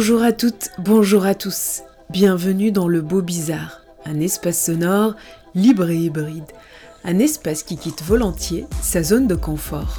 Bonjour à toutes, bonjour à tous. Bienvenue dans le Beau Bizarre, un espace sonore libre et hybride, un espace qui quitte volontiers sa zone de confort.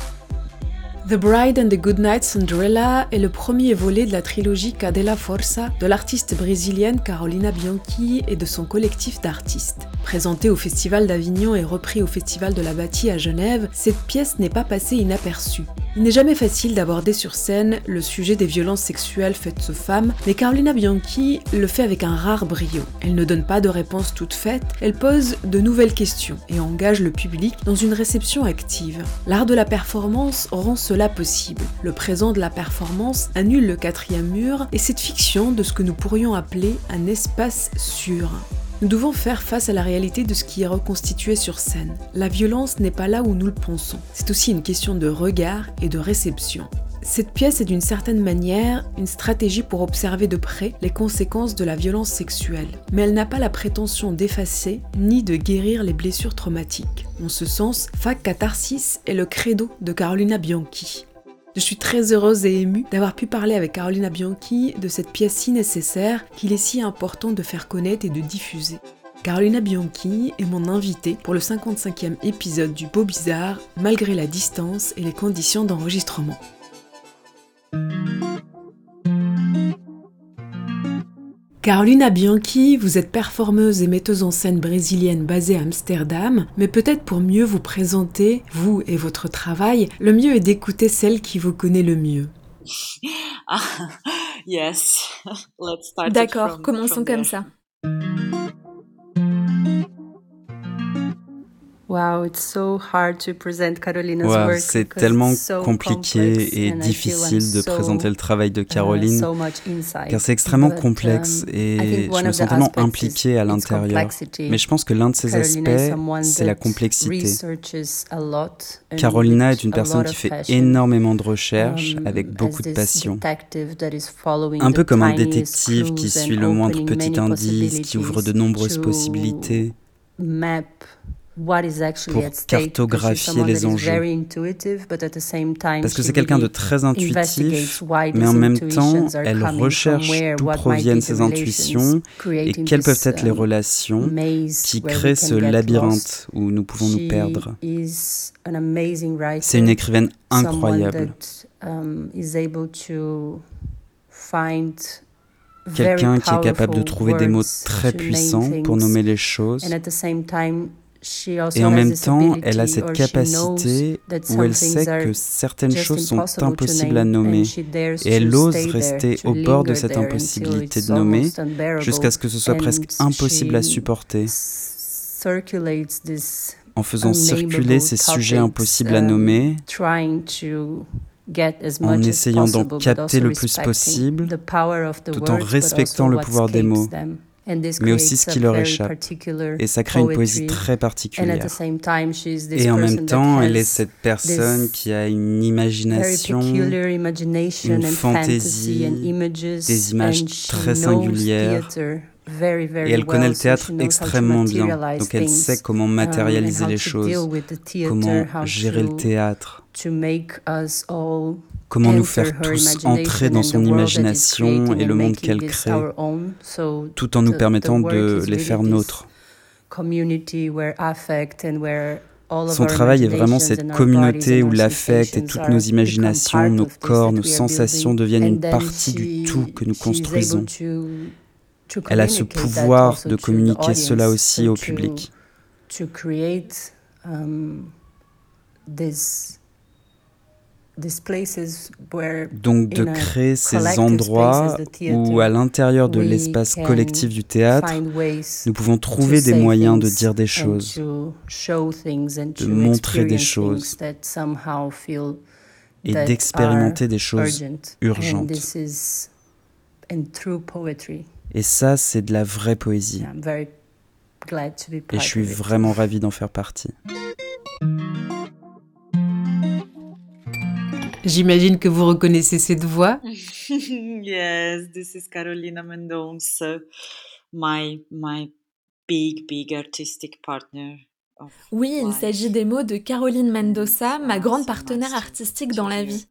The Bride and the Goodnight Cinderella est le premier volet de la trilogie Cadella Forza de l'artiste brésilienne Carolina Bianchi et de son collectif d'artistes. Présentée au Festival d'Avignon et repris au Festival de la Bâtie à Genève, cette pièce n'est pas passée inaperçue. Il n'est jamais facile d'aborder sur scène le sujet des violences sexuelles faites aux femmes, mais Carolina Bianchi le fait avec un rare brio. Elle ne donne pas de réponse toute faite, elle pose de nouvelles questions et engage le public dans une réception active. L'art de la performance rend possible. Le présent de la performance annule le quatrième mur et cette fiction de ce que nous pourrions appeler un espace sûr. Nous devons faire face à la réalité de ce qui est reconstitué sur scène. La violence n'est pas là où nous le pensons. C'est aussi une question de regard et de réception. Cette pièce est d'une certaine manière une stratégie pour observer de près les conséquences de la violence sexuelle, mais elle n'a pas la prétention d'effacer ni de guérir les blessures traumatiques. En ce sens, Fac Catharsis est le credo de Carolina Bianchi. Je suis très heureuse et émue d'avoir pu parler avec Carolina Bianchi de cette pièce si nécessaire qu'il est si important de faire connaître et de diffuser. Carolina Bianchi est mon invitée pour le 55e épisode du Beau Bizarre, malgré la distance et les conditions d'enregistrement. Carolina Bianchi, vous êtes performeuse et metteuse en scène brésilienne basée à Amsterdam, mais peut-être pour mieux vous présenter, vous et votre travail, le mieux est d'écouter celle qui vous connaît le mieux. yes. Let's start it D'accord, commençons from comme there. ça. Wow, it's so hard to present Carolina's Wow, work c'est tellement it's so compliqué et difficile de so, présenter le travail de uh, Caroline, so much inside. car c'est extrêmement But, complexe um, I et je me of sens tellement impliqué à l'intérieur. complexity. Mais je pense que l'un de ces Carolina is aspects, c'est la complexité. Carolina with est une a personne lot qui of fait passion. énormément de recherches Um, avec beaucoup de passion. detective that is following Un peu comme un détective qui suit le moindre petit indice, qui ouvre de possibilities nombreuses possibilités. map what is actually pour at stake, cartographier someone les enjeux. very intuitive, but at the same time, Parce que c'est quelqu'un de très intuitif, mais en même temps, elle recherche d'où proviennent ces relations, intuitions et quelles peuvent être les um, relations qui créent can ce labyrinthe où nous pouvons nous perdre. is an amazing writer, C'est une écrivaine incroyable, that, um, is able to find very quelqu'un qui est capable de trouver des mots words très to name puissants pour nommer les choses. Et en même temps, elle a cette capacité où elle sait que certaines choses sont impossibles à nommer. Et elle ose rester au bord de cette impossibilité de nommer jusqu'à ce que ce soit presque impossible à supporter, en faisant circuler ces sujets impossibles à um, nommer, en essayant d'en capter le plus possible, tout en respectant le pouvoir des mots, mais aussi ce qui leur échappe. Et ça crée une poésie très particulière. Et en même temps, elle est cette personne qui a une imagination, une and fantasy and fantaisie, images, des images très singulières. Et elle connaît le théâtre extrêmement bien. Donc elle sait comment matérialiser les choses, comment gérer le théâtre, comment nous faire tous entrer dans son imagination et le monde qu'elle crée, tout en nous permettant de les faire nôtres. Son travail est vraiment cette communauté où l'affect et toutes nos imaginations, nos corps, nos sensations deviennent une partie du tout que nous construisons. Elle a ce pouvoir de communiquer cela aussi au public. To create um, this, these places where Donc de créer ces endroits où à l'intérieur de l'espace collectif du théâtre, nous pouvons trouver des moyens de dire des choses, de montrer des choses et d'expérimenter des choses urgent. urgentes. Et ça, c'est de la vraie poésie. Et je suis vraiment ravie d'en faire partie. J'imagine que vous reconnaissez cette voix. yes, this is Carolina Mendonça, my my big big artistic partner. Oui, il s'agit des mots de Caroline Mendoza, ma grande partenaire artistique dans la vie.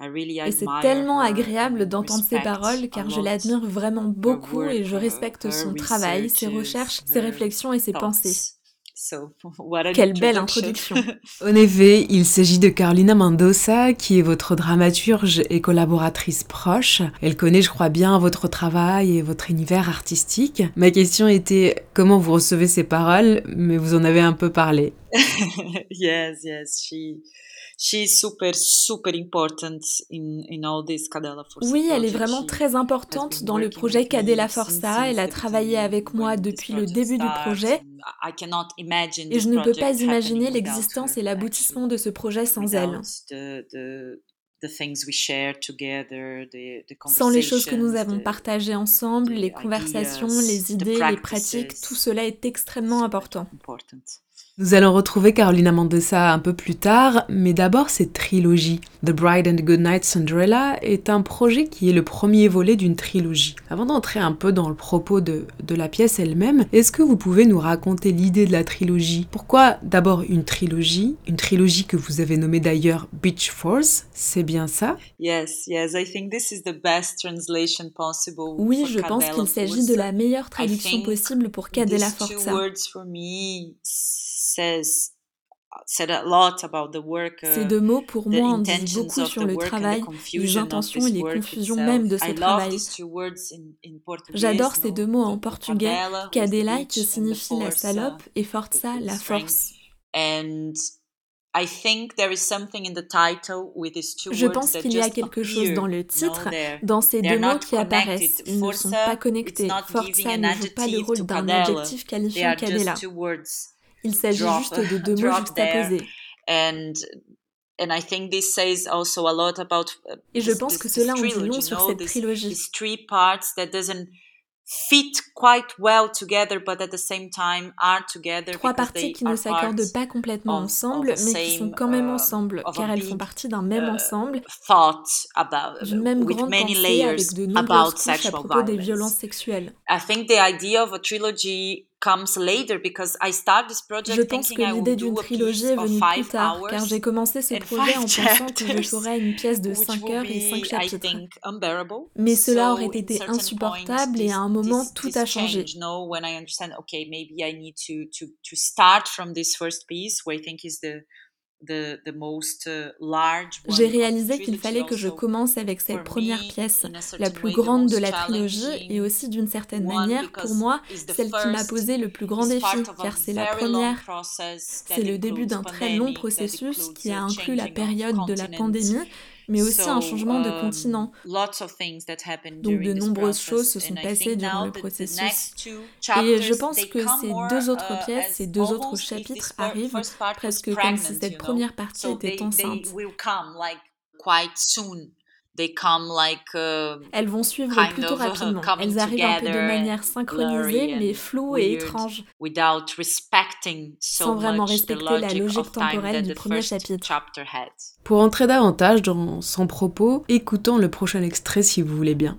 Et c'est tellement agréable d'entendre ses paroles car je l'admire vraiment beaucoup et je respecte son travail, ses recherches, ses réflexions et ses pensées. Quelle belle introduction. en effet, il s'agit de Carolina Mendoza, qui est votre dramaturge et collaboratrice proche. Elle connaît, je crois bien, votre travail et votre univers artistique. Ma question était comment vous recevez ces paroles, mais vous en avez un peu parlé. yes, yes, she super, super important in, in all this Forza Oui, elle est vraiment très importante dans le projet Cadella Forza. Elle a travaillé avec moi depuis le début du projet. Et je ne peux pas imaginer l'existence et l'aboutissement de ce projet sans elle. Sans les choses que nous avons partagées ensemble, les conversations, les idées, les pratiques, tout cela est extrêmement important. Nous allons retrouver Carolina Mendoza un peu plus tard, mais d'abord cette trilogie. The Bride and Good Night Cinderella est un projet qui est le premier volet d'une trilogie. Avant d'entrer un peu dans le propos de, de la pièce elle-même, est-ce que vous pouvez nous raconter l'idée de la trilogie? Pourquoi d'abord une trilogie? Une trilogie que vous avez nommée d'ailleurs Beach Force, c'est bien ça? Yes, yes, I think this is the best translation possible. Oui, je pense qu'il s'agit de la meilleure traduction possible pour Cadella Forza. Ces deux mots, pour moi, en disent beaucoup sur le travail, les intentions et les confusions même de ce travail. J'adore ces deux mots en portugais, cadela qui signifie la salope et forza la force. Je pense qu'il y a quelque chose dans le titre, dans ces deux mots qui apparaissent. Ils ne sont pas connectés. Forza ne joue pas le rôle d'un adjectif qualifiant cadela. Il s'agit juste de deux mots juxtaposés. And, and I think this says also a lot about, Et je pense que cela en dit long sur cette trilogie. three parts that doesn't fit quite well together, but at the same time are together Trois parties qui ne s'accordent pas complètement ensemble, mais qui sont quand même uh, ensemble, car elles font partie d'un même uh, ensemble, d'une même grande pensée avec de nombreuses couches à propos des violences sexuelles. I think the idea of a trilogy je pense que l'idée d'une trilogie est venue plus tard, car j'ai commencé ce projet en pensant que je ferais une pièce de 5 heures et 5 chapitres. Mais cela aurait été insupportable et à un moment tout a changé. Uh, J'ai réalisé qu'il fallait que je commence avec cette première pièce, la plus grande de la trilogie et aussi d'une certaine manière, pour moi, celle qui m'a posé le plus grand défi, car c'est la première. C'est le début d'un très long processus qui a inclus la période de la pandémie, mais aussi un changement de um, continent. Donc de nombreuses choses se sont passées durant le processus. Et je pense que ces deux autres uh, pièces, ces deux autres chapitres arrivent presque comme si cette première partie était enceinte. Uh, Elles vont suivre plutôt rapidement. Elles arrivent un peu de manière synchronisée, mais floue et étrange, sans vraiment respecter la logique temporelle du premier chapitre. Pour entrer davantage dans son propos, écoutons le prochain extrait si vous voulez bien.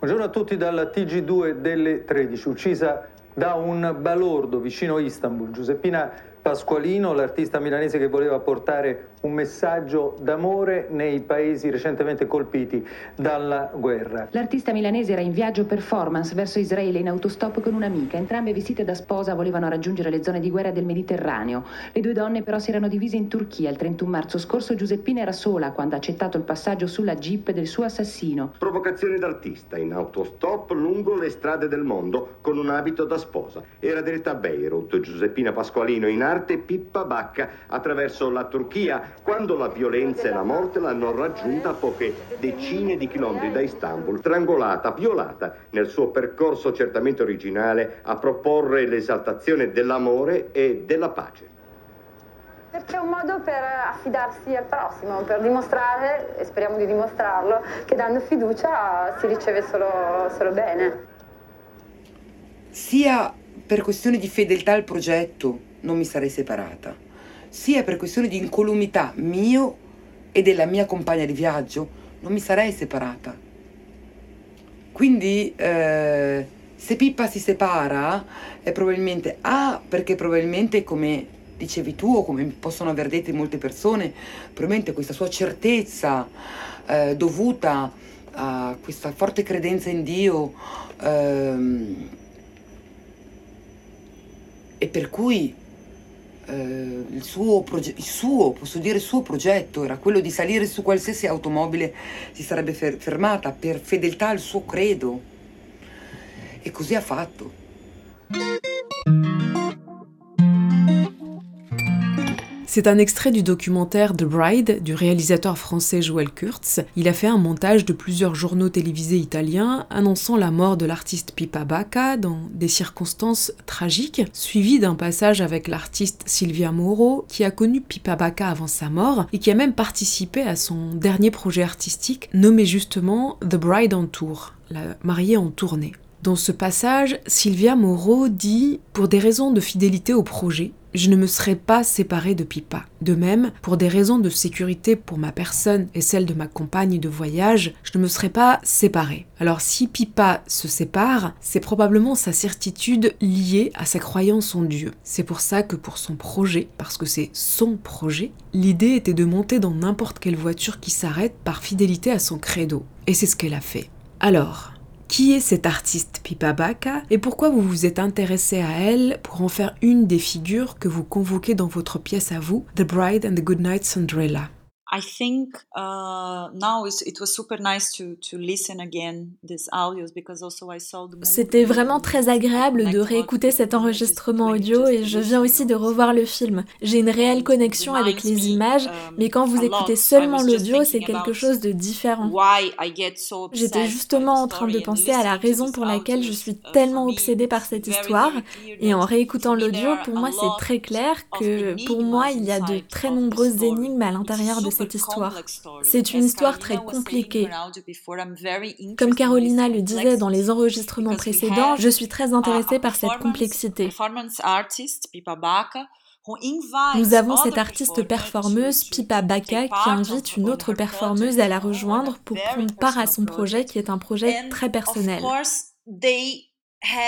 Buongiorno a tutti dalla TG2 delle 13, uccisa da un balordo vicino Istanbul. Giuseppina Pasqualino, l'artista milanese che voleva portare un messaggio d'amore nei paesi recentemente colpiti dalla guerra. L'artista milanese era in viaggio performance verso Israele in autostop con un'amica. Entrambe vestite da sposa volevano raggiungere le zone di guerra del Mediterraneo. Le due donne però si erano divise in Turchia. Il 31 marzo scorso Giuseppina era sola quando ha accettato il passaggio sulla jeep del suo assassino. Provocazione d'artista in autostop lungo le strade del mondo con un abito da sposa. Era diretta a Beirut. Giuseppina Pasqualino in arte Pippa Bacca attraverso la Turchia quando la violenza e la morte l'hanno raggiunta a poche decine di chilometri da Istanbul, strangolata, violata nel suo percorso certamente originale a proporre l'esaltazione dell'amore e della pace. Perché è un modo per affidarsi al prossimo, per dimostrare, e speriamo di dimostrarlo, che dando fiducia si riceve solo, solo bene. Sia per questione di fedeltà al progetto non mi sarei separata, sia per questione di incolumità mio e della mia compagna di viaggio non mi sarei separata. Quindi eh, se Pippa si separa è probabilmente A perché probabilmente come dicevi tu o come possono aver detto molte persone, probabilmente questa sua certezza eh, dovuta a questa forte credenza in Dio ehm, e per cui eh, il, suo proge- il suo, posso dire il suo progetto era quello di salire su qualsiasi automobile si sarebbe fer- fermata per fedeltà al suo credo e così ha fatto. C'est un extrait du documentaire The Bride du réalisateur français Joël Kurtz. Il a fait un montage de plusieurs journaux télévisés italiens annonçant la mort de l'artiste Pippa Bacca dans des circonstances tragiques, suivi d'un passage avec l'artiste Silvia Moro qui a connu Pippa Bacca avant sa mort et qui a même participé à son dernier projet artistique nommé justement The Bride on Tour, la mariée en tournée. Dans ce passage, Sylvia Moreau dit Pour des raisons de fidélité au projet, je ne me serais pas séparée de Pippa. De même, pour des raisons de sécurité pour ma personne et celle de ma compagne de voyage, je ne me serais pas séparée. Alors si Pippa se sépare, c'est probablement sa certitude liée à sa croyance en Dieu. C'est pour ça que pour son projet, parce que c'est son projet, l'idée était de monter dans n'importe quelle voiture qui s'arrête par fidélité à son credo. Et c'est ce qu'elle a fait. Alors, qui est cette artiste Pipa Baka et pourquoi vous vous êtes intéressé à elle pour en faire une des figures que vous convoquez dans votre pièce à vous, The Bride and the Goodnight Cinderella? I think uh, now it was super nice to to listen again these audios because also I saw the C'était vraiment très agréable de réécouter cet enregistrement audio et je viens aussi de revoir le film. J'ai une réelle connexion avec les images, um, mais quand vous écoutez seulement l'audio, c'est quelque chose de différent. J'étais justement en train de penser à la raison pour laquelle je suis uh, tellement obsédée par cette histoire. et en réécoutant l'audio, pour moi c'est très clair que pour moi il y a de très nombreuses énigmes à l'intérieur de cette histoire. C'est une histoire très compliquée. Comme Carolina le disait dans les enregistrements précédents, je suis très intéressée par cette complexité. Nous avons cette artiste performeuse, Pipa Baka, qui invite une autre performeuse à la rejoindre pour prendre part à son projet qui est un projet très personnel.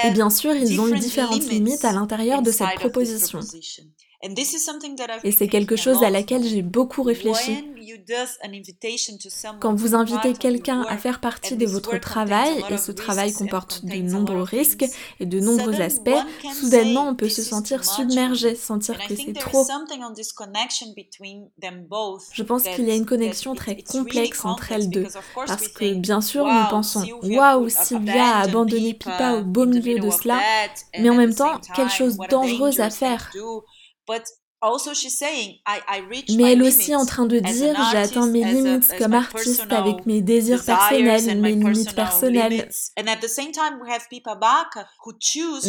Et bien sûr, ils ont eu différentes limites à l'intérieur de cette proposition. Et c'est quelque chose à laquelle j'ai beaucoup réfléchi. Quand vous invitez quelqu'un à faire partie de votre travail, et ce travail comporte de nombreux risques et de nombreux aspects, soudainement on peut se sentir submergé, sentir que c'est trop. Je pense qu'il y a une connexion très complexe entre elles deux, parce que bien sûr nous pensons « Waouh, Sylvia a abandonné Pipa au beau milieu de cela », mais en même temps, quelle chose dangereuse à faire mais elle aussi en train de dire j'ai atteint mes limites comme artiste avec mes désirs personnels, mes limites personnelles.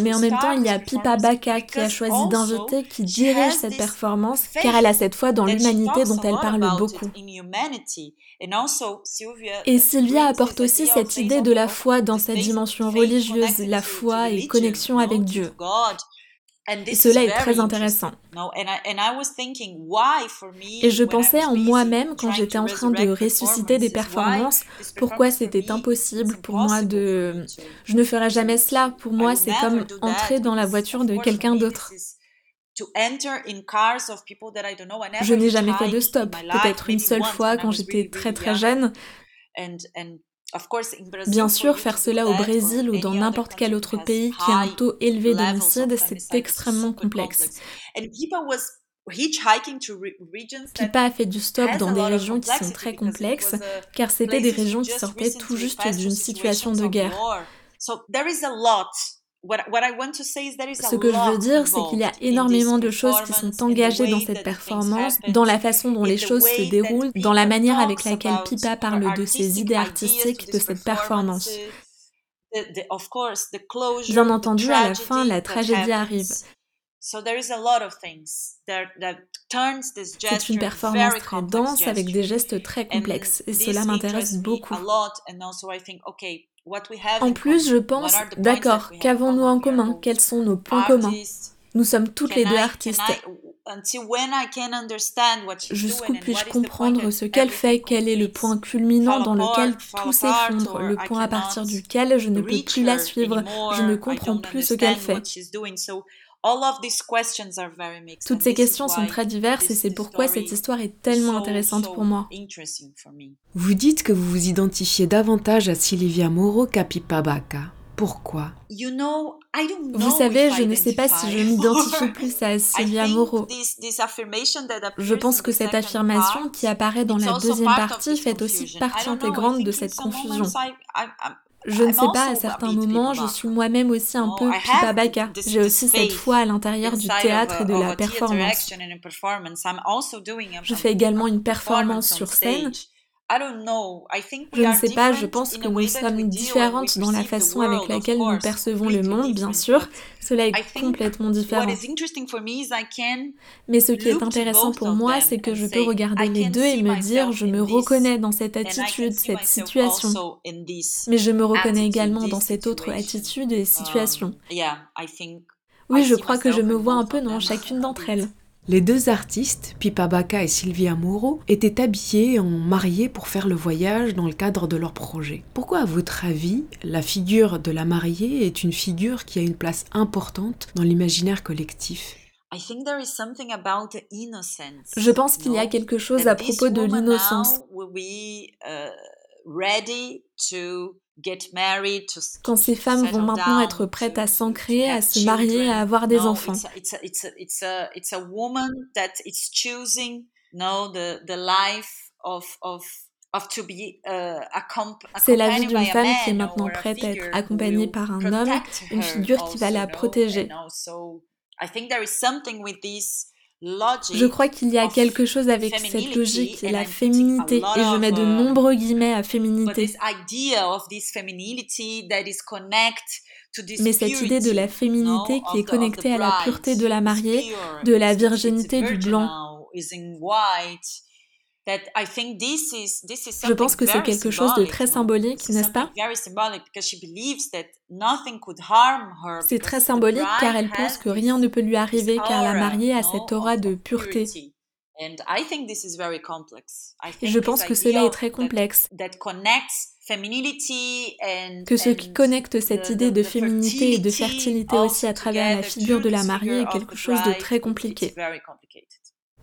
Mais en même temps, il y a Pipa Baka qui a choisi d'inviter, qui dirige cette performance, car elle a cette foi dans l'humanité dont elle parle beaucoup. Et Sylvia apporte aussi cette idée de la foi dans sa dimension religieuse, la foi et connexion avec Dieu. Et cela est très intéressant. Et je pensais en moi-même quand j'étais en train de ressusciter des performances, pourquoi c'était impossible pour moi de... Je ne ferai jamais cela. Pour moi, c'est comme entrer dans la voiture de quelqu'un d'autre. Je n'ai jamais fait de stop, peut-être une seule fois quand j'étais très très jeune. Bien sûr, faire cela au Brésil ou dans n'importe quel autre pays qui a un taux élevé d'homicide, c'est extrêmement complexe. Pipa a fait du stop dans des régions qui sont très complexes, car c'était des régions qui sortaient tout juste d'une situation de guerre. Ce que je veux dire, c'est qu'il y a énormément de choses qui sont engagées dans cette performance, dans la façon dont les choses se déroulent, dans la manière avec laquelle Pipa parle de ses idées artistiques de cette performance. Bien entendu, à la fin, la tragédie arrive. C'est une performance très dense avec des gestes très complexes et cela m'intéresse beaucoup. En plus, je pense, d'accord, qu'avons-nous en commun? Quels sont nos points communs? Nous sommes toutes les deux artistes. Jusqu'où puis-je comprendre ce qu'elle fait? Quel est le point culminant dans lequel tout s'effondre? Le point à partir duquel je ne peux plus la suivre? Je ne comprends plus ce qu'elle fait. Toutes ces questions sont très diverses et c'est pourquoi cette histoire est tellement intéressante pour moi. Vous dites que vous vous identifiez davantage à Silvia Moro qu'à Pippa Bacca. Pourquoi? Vous savez, je ne sais pas si je m'identifie plus à Silvia Moro. Je pense que cette affirmation qui apparaît dans la deuxième partie fait aussi partie intégrante de cette confusion. Je ne sais pas, à certains moments, je suis moi-même aussi un peu Pipa J'ai aussi cette foi à l'intérieur du théâtre et de la performance. Je fais également une performance sur scène. Je ne sais pas, je pense que nous sommes différentes dans la façon avec laquelle nous percevons le monde, bien sûr. Cela est complètement différent. Mais ce qui est intéressant pour moi, c'est que je peux regarder les deux et me dire, je me reconnais dans cette attitude, cette situation. Mais je me reconnais également dans cette autre attitude et situation. Oui, je crois que je me vois un peu dans chacune d'entre elles. Les deux artistes, Pipa Bacca et Sylvia Moro, étaient habillés en mariés pour faire le voyage dans le cadre de leur projet. Pourquoi, à votre avis, la figure de la mariée est une figure qui a une place importante dans l'imaginaire collectif? Je pense qu'il y a quelque chose à propos de l'innocence. Quand ces femmes vont maintenant être prêtes à s'ancrer, à se marier, à avoir des enfants. C'est la vie d'une femme qui est maintenant prête à être accompagnée par un homme, une figure qui va la protéger. Je crois qu'il y a quelque chose avec cette logique, la féminité, et je mets de nombreux guillemets à féminité. Mais cette idée de la féminité qui est connectée à la pureté de la mariée, de la virginité du blanc, je pense que c'est quelque chose de très symbolique, n'est-ce pas? C'est très symbolique car elle pense que rien ne peut lui arriver car la mariée a cette aura de pureté. Et je pense que cela est très complexe. Que ce qui connecte cette idée de féminité et de fertilité aussi à travers la figure de la mariée est quelque chose de très compliqué.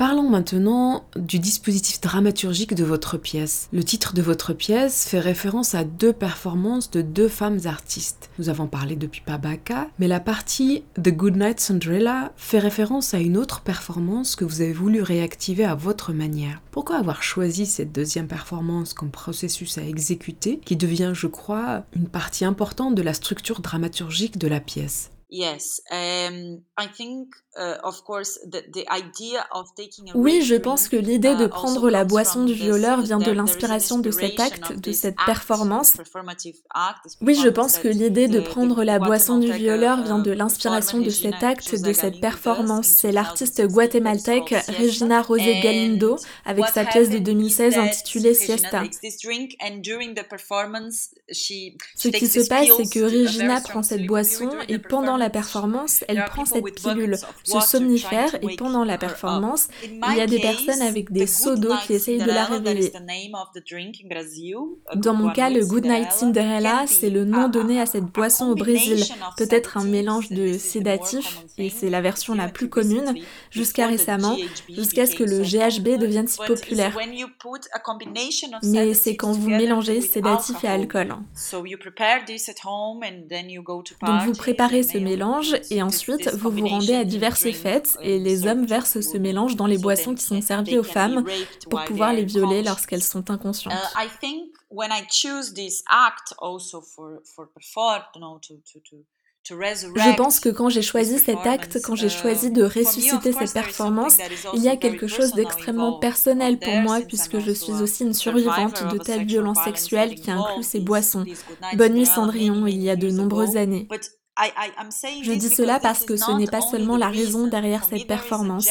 Parlons maintenant du dispositif dramaturgique de votre pièce. Le titre de votre pièce fait référence à deux performances de deux femmes artistes. Nous avons parlé de Pipa Baka, mais la partie The Good Night Cinderella fait référence à une autre performance que vous avez voulu réactiver à votre manière. Pourquoi avoir choisi cette deuxième performance comme processus à exécuter qui devient, je crois, une partie importante de la structure dramaturgique de la pièce? Oui, je pense que l'idée de uh, prendre la boisson du violeur vient de l'inspiration de cet acte, de cette performance. Oui, je pense que l'idée de prendre la boisson du violeur vient de l'inspiration de cet acte, de cette performance. C'est l'artiste guatémaltèque Regina Rosé Galindo avec sa pièce de 2016 intitulée Siesta. Ce qui se passe, c'est que Regina prend cette boisson et pendant la performance, elle prend cette pilule, ce somnifère, et pendant la performance, il y a des personnes avec des seaux d'eau qui essayent de la réveiller. Dans mon cas, le Good Night Cinderella, c'est le nom donné à cette boisson au Brésil, peut-être un mélange de sédatif, et c'est la version la plus commune, jusqu'à récemment, jusqu'à ce que le GHB devienne si populaire. Mais c'est quand vous mélangez sédatif et alcool. Donc vous préparez ce mélange et ensuite vous vous rendez à diverses fêtes et les hommes versent ce mélange dans les boissons qui sont servies aux femmes pour pouvoir les violer lorsqu'elles sont inconscientes. Je pense que quand j'ai choisi cet acte, quand j'ai choisi de ressusciter cette performance, il y a quelque chose d'extrêmement personnel pour moi puisque je suis aussi une survivante de telles violences sexuelles qui incluent ces boissons. Bonne nuit Cendrillon, il y a de nombreuses années. Je dis cela parce que ce n'est pas seulement la raison derrière cette performance.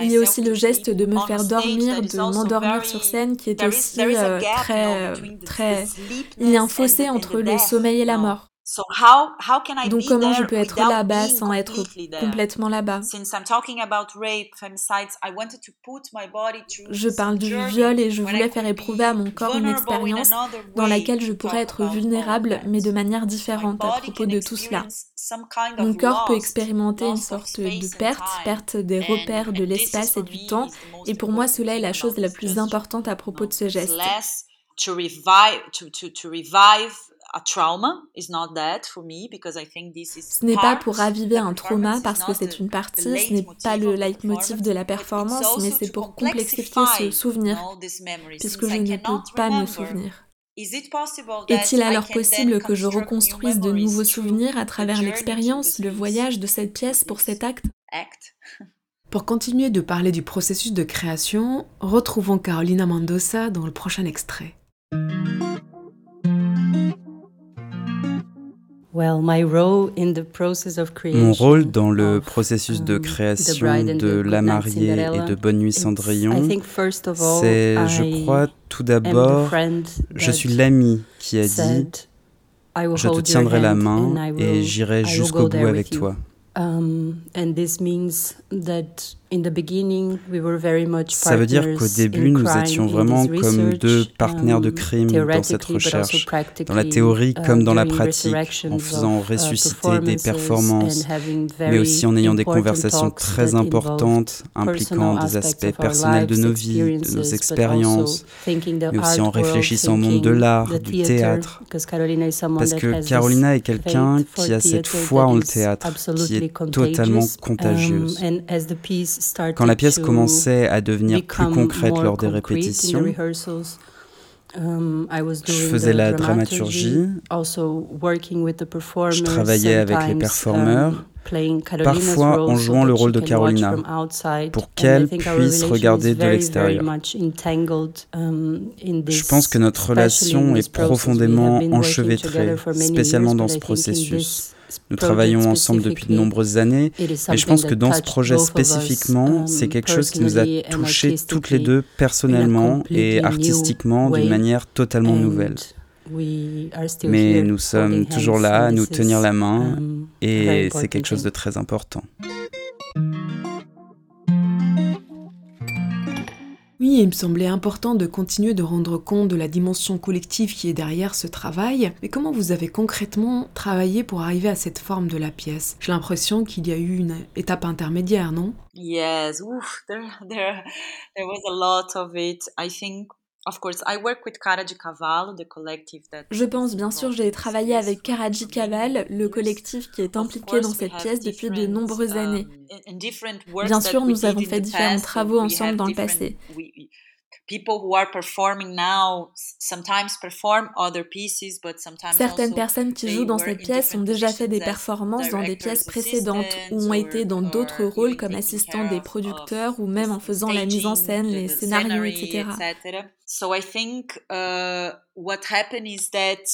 Il y a aussi le geste de me faire dormir, de m'endormir sur scène qui est aussi euh, très, très... Il y a un fossé entre le sommeil et la mort. Donc comment je peux être là-bas sans être complètement là-bas? Je parle du viol et je voulais faire éprouver à mon corps une expérience dans laquelle je pourrais être vulnérable mais de manière différente à propos de tout cela. Mon corps peut expérimenter une sorte de perte, perte des repères de l'espace et du temps. et pour moi cela est la chose la plus importante à propos de ce geste. Ce n'est pas pour raviver un trauma parce que c'est une partie, ce n'est pas le leitmotiv de la performance, mais c'est pour complexifier ce souvenir, puisque je ne peux pas me souvenir. Est-il alors possible que je reconstruise de nouveaux souvenirs à travers l'expérience, le voyage de cette pièce pour cet acte? Pour continuer de parler du processus de création, retrouvons Carolina Mendoza dans le prochain extrait. Mon rôle dans le processus de um, création de La Mariée et de Bonne Nuit Cendrillon, c'est, je crois, tout d'abord, je suis l'ami qui a dit Je te tiendrai la main et j'irai jusqu'au bout avec toi. Um, ça veut dire qu'au début, nous étions vraiment comme deux partenaires de um, crime dans cette recherche, dans la théorie comme dans la um, pratique, en faisant uh, ressusciter des performances, mais aussi en ayant des conversations très importantes impliquant des aspects personnels de nos vies, de nos expériences, mais aussi en réfléchissant au monde de l'art, du théâtre. Parce que Carolina est quelqu'un qui a cette foi en le théâtre, qui est totalement contagieuse. Quand la pièce commençait à devenir plus concrète lors des répétitions, um, je faisais la dramaturgie, je travaillais avec les performeurs, um, parfois en jouant le rôle de Carolina, pour qu'elle puisse regarder de l'extérieur. Um, je pense que notre relation est profondément enchevêtrée, spécialement dans ce processus. Nous travaillons ensemble depuis de nombreuses années et je pense que dans ce projet spécifiquement, um, c'est quelque chose qui nous a touchés toutes les deux personnellement et artistiquement d'une manière totalement nouvelle. Mais nous sommes toujours là à nous tenir la main um, et c'est quelque chose de très important. Oui, il me semblait important de continuer de rendre compte de la dimension collective qui est derrière ce travail, mais comment vous avez concrètement travaillé pour arriver à cette forme de la pièce? J'ai l'impression qu'il y a eu une étape intermédiaire, non? Yes, there, there, there was a lot of it. I think je pense bien sûr, j'ai travaillé avec Karaji Kaval, le collectif qui est impliqué dans cette pièce depuis de nombreuses um, années. Bien sûr, nous avons fait différents travaux ensemble dans le passé. Certaines personnes qui jouent dans cette pièce ont déjà fait des performances dans des pièces précédentes ou ont été dans d'autres rôles comme assistants des producteurs ou même en faisant la mise en scène, les scénarios, etc. So I think uh, what happened is that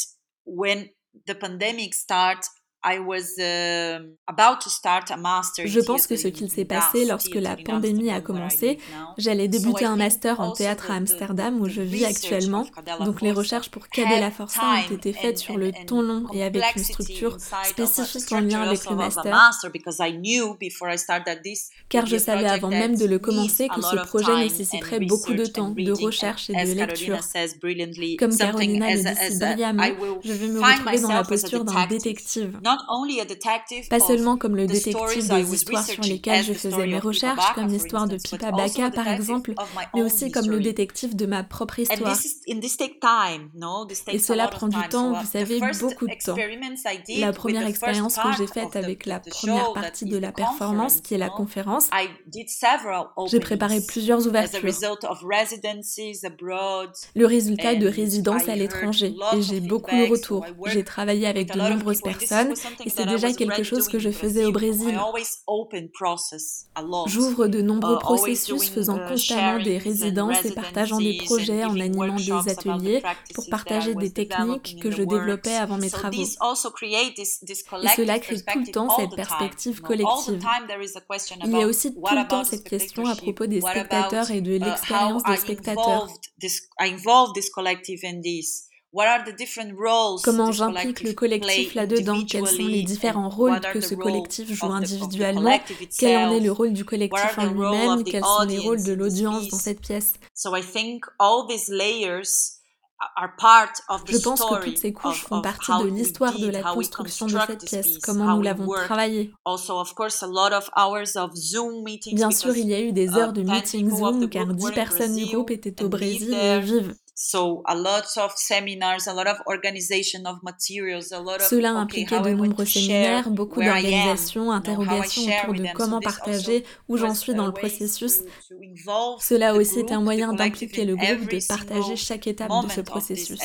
when the pandemic started, Je pense que ce qu'il s'est passé lorsque la pandémie a commencé, j'allais débuter un master en théâtre à Amsterdam où je vis actuellement. Donc les recherches pour Cadella Forza ont été faites sur le ton long et avec une structure spécifique en lien avec le master. Car je savais avant même de le commencer que ce projet nécessiterait beaucoup de temps, de recherche et de lecture. Comme Carolina le dit si brillamment, je vais me retrouver dans la posture d'un détective. Pas seulement comme le détective des histoires sur lesquelles je faisais mes recherches, comme l'histoire de Pippa Baka par exemple, mais aussi comme le détective de ma propre histoire. Et cela prend du temps, vous savez, beaucoup de temps. La première expérience que j'ai faite avec la première partie de la performance, qui est la conférence, j'ai préparé plusieurs ouvertures. Le résultat de résidences à l'étranger, et j'ai beaucoup de retours. J'ai travaillé avec de nombreuses personnes et c'est déjà quelque chose que je faisais au Brésil. J'ouvre de nombreux uh, processus faisant constamment des résidences et partageant des projets en animant des ateliers pour partager des techniques que je développais avant mes travaux. Et cela crée tout le temps cette perspective collective. Il y a aussi tout le temps cette question à propos des spectateurs et de uh, l'expérience des spectateurs. Comment j'implique le collectif là-dedans? Quels sont les différents rôles que ce collectif joue individuellement? Quel en est le rôle du collectif en lui-même? Quels sont les rôles de l'audience dans cette pièce? Je pense que toutes ces couches font partie de l'histoire de la construction de cette pièce, comment nous l'avons travaillée. Bien sûr, il y a eu des heures de meeting Zoom car 10 personnes du groupe étaient au Brésil et vivent. Cela impliquait de nombreux séminaires, beaucoup d'organisations, interrogations autour de comment partager où j'en suis dans le processus. Cela aussi est un moyen d'impliquer le groupe, de partager chaque étape de ce processus.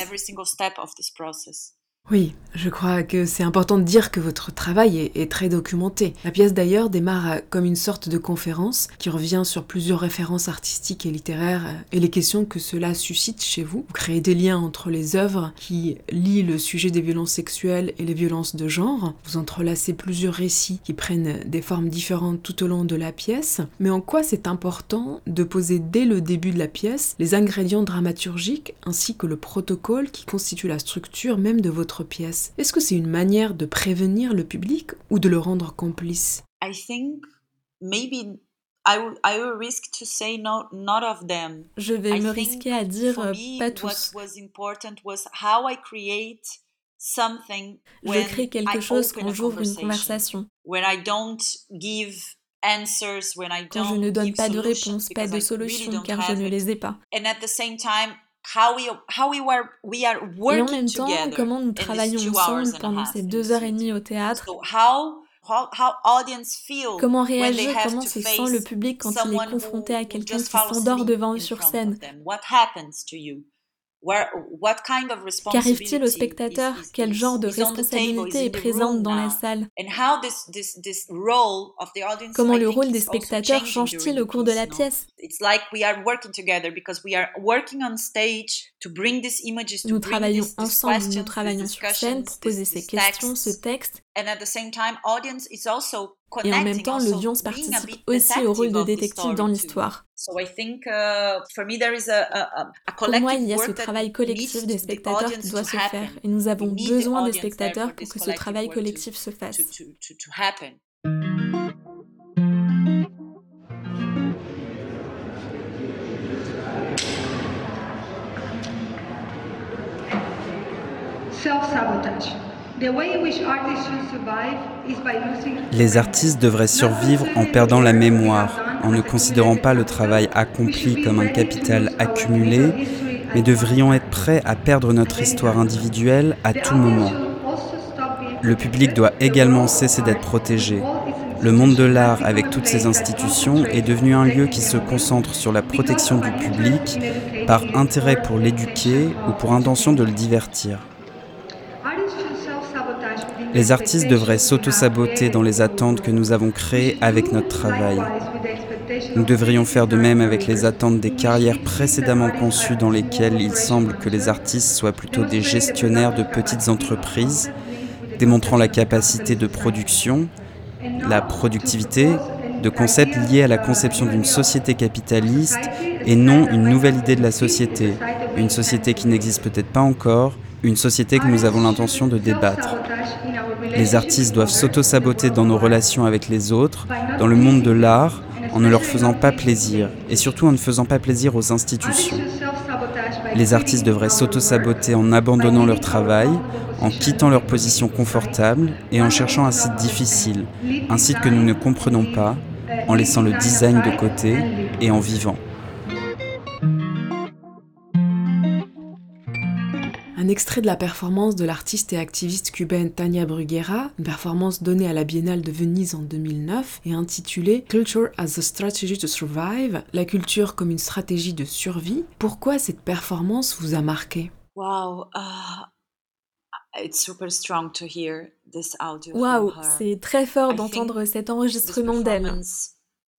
Oui, je crois que c'est important de dire que votre travail est, très documenté. La pièce d'ailleurs démarre comme une sorte de conférence qui revient sur plusieurs références artistiques et littéraires et les questions que cela suscite chez vous. Vous créez des liens entre les œuvres qui lient le sujet des violences sexuelles et les violences de genre. Vous entrelacez plusieurs récits qui prennent des formes différentes tout au long de la pièce. Mais en quoi c'est important de poser dès le début de la pièce les ingrédients dramaturgiques ainsi que le protocole qui constitue la structure même de votre pièce. Est-ce que c'est une manière de prévenir le public ou de le rendre complice? Je vais me risquer à dire euh, pas tous. Je crée quelque chose quand j'ouvre une conversation. Quand je ne donne pas de réponse, pas de solution, car je ne les ai pas. Et en même temps, comment nous travaillons ensemble pendant ces deux heures et demie au théâtre. Comment réagir, comment se sent le public quand il est confronté à quelqu'un qui s'endort devant eux sur scène? Qu'arrive-t-il au spectateur Quel genre de responsabilité est présente dans la salle Comment le rôle des spectateurs change-t-il au cours de la pièce? Nous travaillons ensemble, nous travaillons sur scène pour poser ces questions, ce texte. Et en même temps, l'audience participe aussi au rôle de détective dans l'histoire. Uh, pour moi, il y a ce travail collectif des spectateurs qui doit se faire, et nous avons besoin des spectateurs pour que ce travail collectif se fasse. Self-sabotage. Les artistes devraient survivre en perdant la mémoire, en ne considérant pas le travail accompli comme un capital accumulé, mais devrions être prêts à perdre notre histoire individuelle à tout moment. Le public doit également cesser d'être protégé. Le monde de l'art, avec toutes ses institutions, est devenu un lieu qui se concentre sur la protection du public par intérêt pour l'éduquer ou pour intention de le divertir. Les artistes devraient s'auto-saboter dans les attentes que nous avons créées avec notre travail. Nous devrions faire de même avec les attentes des carrières précédemment conçues dans lesquelles il semble que les artistes soient plutôt des gestionnaires de petites entreprises, démontrant la capacité de production, la productivité, de concepts liés à la conception d'une société capitaliste et non une nouvelle idée de la société, une société qui n'existe peut-être pas encore, une société que nous avons l'intention de débattre. Les artistes doivent s'auto-saboter dans nos relations avec les autres, dans le monde de l'art, en ne leur faisant pas plaisir, et surtout en ne faisant pas plaisir aux institutions. Les artistes devraient s'auto-saboter en abandonnant leur travail, en quittant leur position confortable et en cherchant un site difficile, un site que nous ne comprenons pas, en laissant le design de côté et en vivant. Un extrait de la performance de l'artiste et activiste cubaine Tania Bruguera, une performance donnée à la Biennale de Venise en 2009 et intitulée Culture as a Strategy to Survive, la culture comme une stratégie de survie. Pourquoi cette performance vous a marqué? Wow, uh, Waouh, c'est très fort d'entendre cet enregistrement d'elle.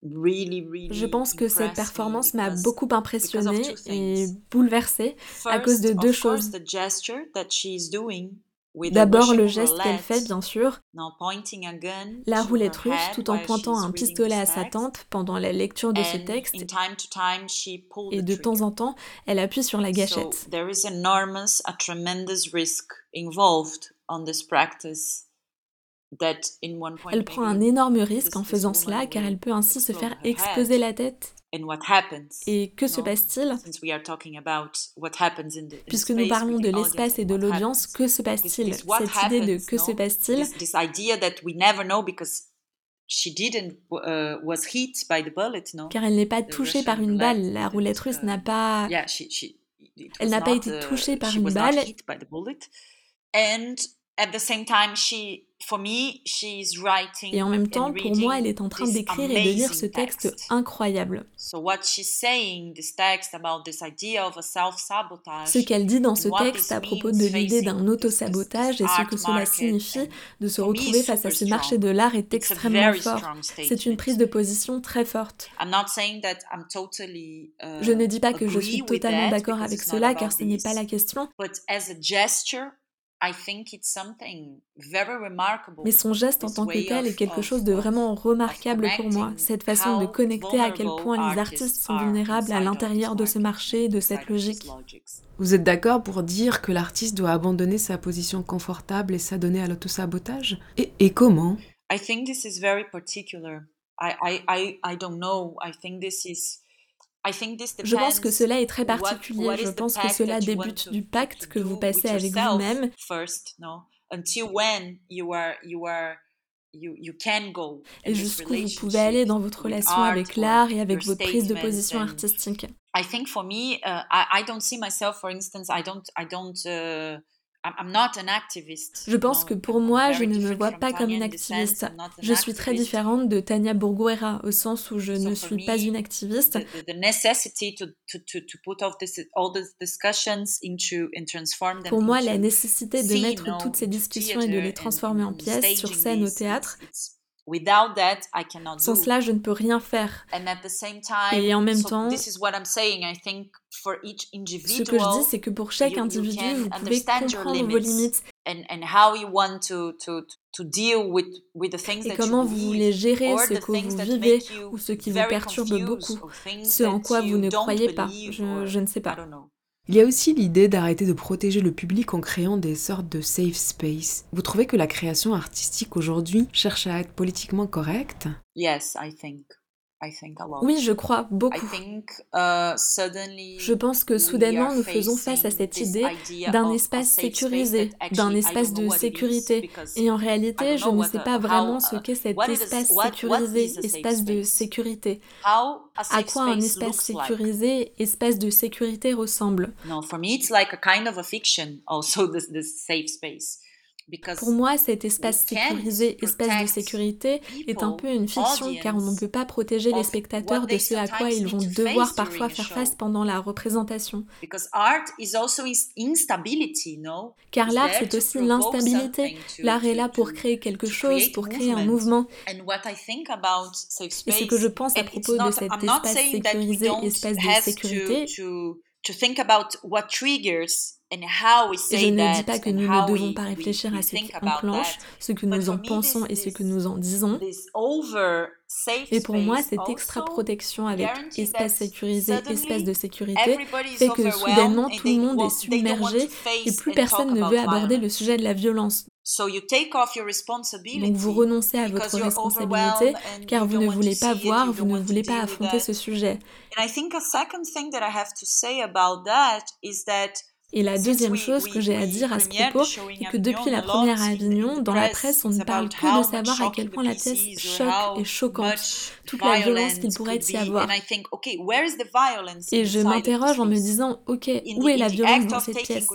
Je pense que cette performance m'a beaucoup impressionnée et bouleversée à cause de deux choses. D'abord le geste qu'elle fait, bien sûr, la roulette russe tout en pointant un pistolet à sa tante pendant la lecture de ce texte, et de temps en temps, elle appuie sur la gâchette. Elle prend un énorme risque en faisant cela car elle peut ainsi se faire exploser la tête. Et que se passe-t-il? Puisque nous parlons de l'espace et de l'audience, que se passe-t-il? Cette idée de que se passe-t-il? Car elle n'est pas touchée par une balle. La roulette russe n'a pas... Elle n'a pas été touchée par une balle. Et en même temps, pour moi, elle est en train d'écrire et de lire ce texte incroyable. Ce qu'elle dit dans ce texte à propos de l'idée d'un autosabotage et ce que cela signifie de se retrouver face à ce marché de l'art est extrêmement fort. C'est une prise de position très forte. Je ne dis pas que je suis totalement d'accord avec cela car ce n'est pas la question. Mais son geste en tant que tel est quelque chose de vraiment remarquable pour moi, cette façon de connecter à quel point les artistes sont vulnérables à l'intérieur de ce marché, de cette logique. Vous êtes d'accord pour dire que l'artiste doit abandonner sa position confortable et s'adonner à l'autosabotage? Et, et comment? I think this is very particular. I, I, I, I don't know. I think this is je pense que cela est très particulier. Je pense que cela débute du pacte que vous passez avec vous-même. Et jusqu'où vous pouvez aller dans votre relation avec l'art et avec votre prise de position artistique. I think for me, uh, I, I don't see myself, for instance, I don't, I don't. Je pense que pour moi, je ne me vois pas comme une activiste. Je suis très différente de Tania Bourguera au sens où je ne suis pas une activiste. Pour moi, la nécessité de mettre toutes ces discussions et de les transformer en pièces sur scène au théâtre, sans cela, je ne peux rien faire. Et en même temps, ce que je dis, c'est que pour chaque individu, vous pouvez comprendre vos limites et comment vous voulez gérer ce que vous vivez ou ce qui vous perturbe beaucoup, ce en quoi vous ne croyez pas. Je, je ne sais pas. Il y a aussi l'idée d'arrêter de protéger le public en créant des sortes de safe space. Vous trouvez que la création artistique aujourd'hui cherche à être politiquement correcte? Yes, I think. Oui, je crois beaucoup. Uh, je pense que soudainement, nous faisons face à cette idée d'un espace sécurisé, d'un espace de sécurité. Et en réalité, je ne sais pas vraiment ce uh, qu'est cet espace sécurisé, espace de sécurité. À quoi un espace sécurisé, espace de sécurité ressemble? Pour moi, cet espace sécurisé, espace de sécurité, est un peu une fiction car on ne peut pas protéger les spectateurs de ce à quoi ils vont devoir parfois faire face pendant la représentation. Car l'art, c'est aussi l'instabilité. L'art est là pour créer quelque chose, pour créer un mouvement. Et ce que je pense à propos de cet espace sécurisé, espace de sécurité, je ne dis pas que nous ne devons pas réfléchir à ce qui enclenche, ce que nous en pensons et ce que nous en disons. Et pour moi, cette extra protection avec espace sécurisé, espace de sécurité, fait que soudainement tout le monde est submergé et plus personne ne veut aborder le sujet de la violence. Donc vous renoncez à votre responsabilité car vous ne voulez pas voir, vous ne voulez pas affronter ce sujet. Et la deuxième chose que j'ai à dire à ce propos est que depuis la première à Avignon, dans la presse, on ne parle que de savoir à quel point la pièce choque et choquante, toute la violence qu'il pourrait y avoir. Et je m'interroge en me disant, ok, où est la violence dans cette pièce?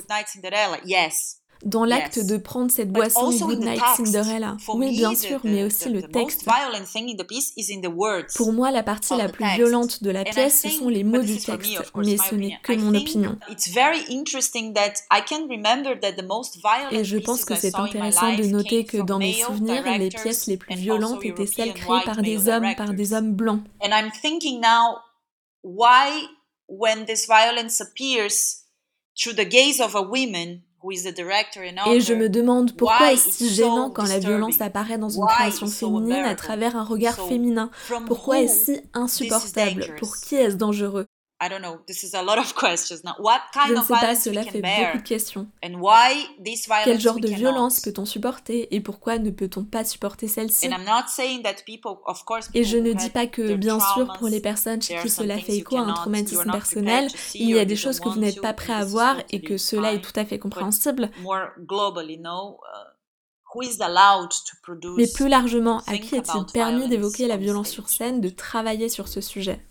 Dans l'acte de prendre cette boisson Good Night Cinderella. Oui, bien sûr, mais aussi le texte. Pour moi, la partie la plus violente de la pièce, ce sont les mots du texte, mais ce n'est que mon opinion. Et je pense que c'est intéressant de noter que dans mes souvenirs, les pièces les plus violentes étaient celles créées par des hommes, par des hommes blancs. why when this violence appears through the gaze of a woman et je me demande pourquoi est-ce si gênant quand la violence apparaît dans une création féminine à travers un regard féminin. Pourquoi est-ce si insupportable? Pour qui est-ce dangereux? Je ne sais pas, cela fait beaucoup de questions. Quel genre de violence peut-on supporter et pourquoi ne peut-on pas supporter celle-ci? Et je ne dis pas que, bien sûr, pour les personnes chez qui cela fait écho à un traumatisme personnel, il y a des choses que vous n'êtes pas prêt à voir et que cela est tout à fait compréhensible. Uh, Mais plus largement, à qui est-il permis d'évoquer la violence sur scène, de travailler sur ce sujet?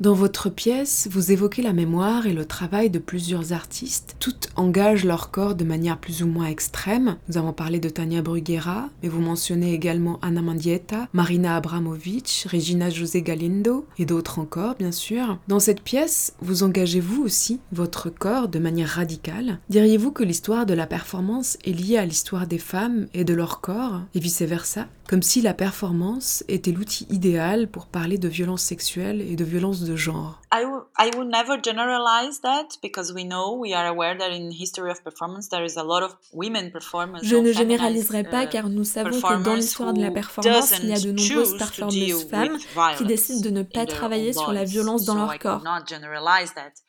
Dans votre pièce, vous évoquez la mémoire et le travail de plusieurs artistes. Toutes engagent leur corps de manière plus ou moins extrême. Nous avons parlé de Tania Bruguera, mais vous mentionnez également Anna Mandieta, Marina Abramovic, Regina José Galindo et d'autres encore, bien sûr. Dans cette pièce, vous engagez vous aussi votre corps de manière radicale? Diriez-vous que l'histoire de la performance est liée à l'histoire des femmes et de leur corps, et vice-versa? Comme si la performance était l'outil idéal pour parler de violence sexuelle et de violence de de genre. I, I would never generalize that because we know, we are aware that in history of performance there is a lot of women performers. Je ne généraliserai pas car nous savons que dans l'histoire de la performance, il y a de nombreuses performeuses femmes qui décident de ne pas travailler sur la violence dans leur corps.